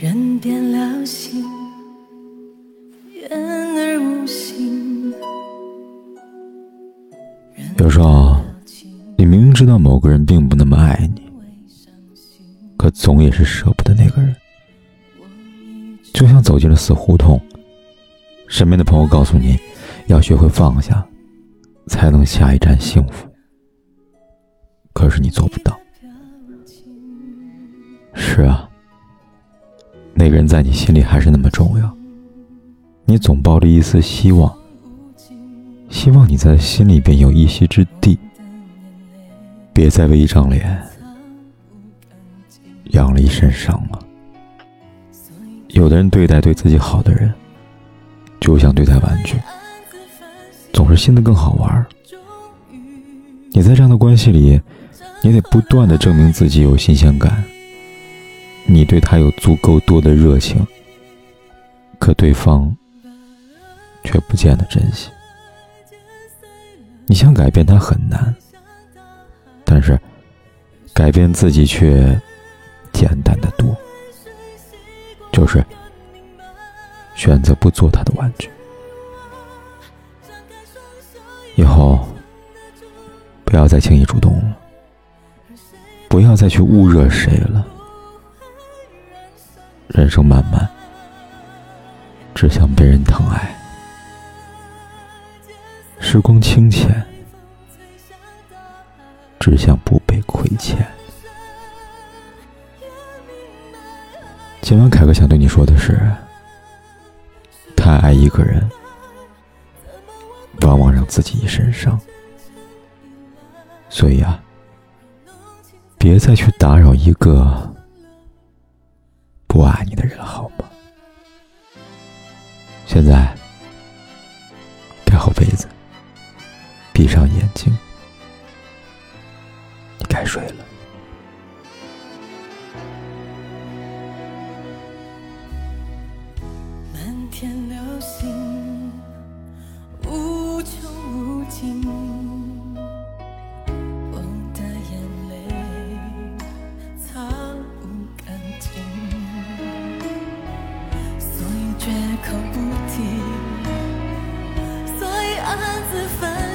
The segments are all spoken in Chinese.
人变了心，言而无信。有时候，你明明知道某个人并不那么爱你，可总也是舍不得那个人。就像走进了死胡同，身边的朋友告诉你，要学会放下，才能下一站幸福。可是你做不到。那个人在你心里还是那么重要，你总抱着一丝希望，希望你在心里边有一席之地。别再为一张脸养了一身伤了。有的人对待对自己好的人，就像对待玩具，总是新的更好玩。你在这样的关系里，你得不断的证明自己有新鲜感。你对他有足够多的热情，可对方却不见得珍惜。你想改变他很难，但是改变自己却简单的多。就是选择不做他的玩具。以后不要再轻易主动了，不要再去捂热谁了。人生漫漫，只想被人疼爱；时光清浅，只想不被亏欠。今晚凯哥想对你说的是：太爱一个人，往往让自己一身伤。所以啊，别再去打扰一个。不爱你的人，好吗？现在盖好被子，闭上眼睛，你该睡了。find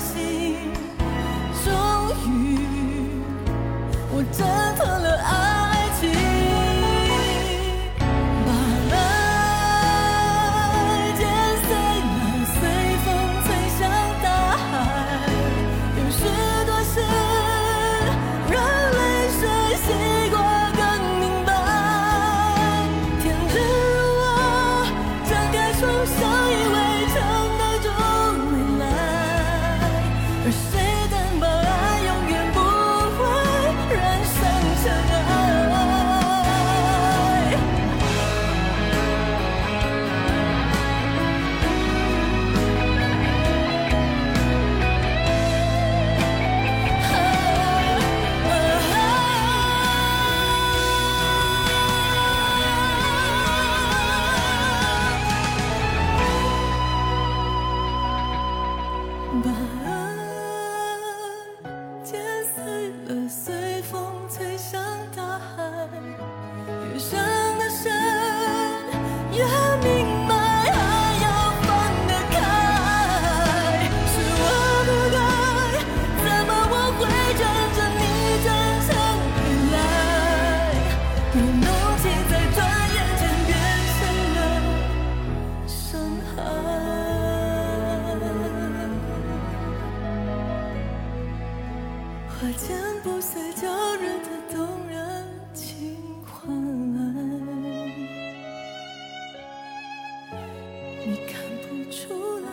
Bye. 花间不碎娇人的动人情怀，你看不出来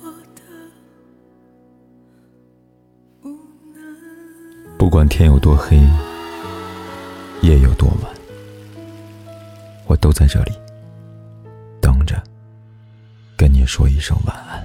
我的无奈。管天有多黑，夜有多晚，我都在这里等着，跟你说一声晚安。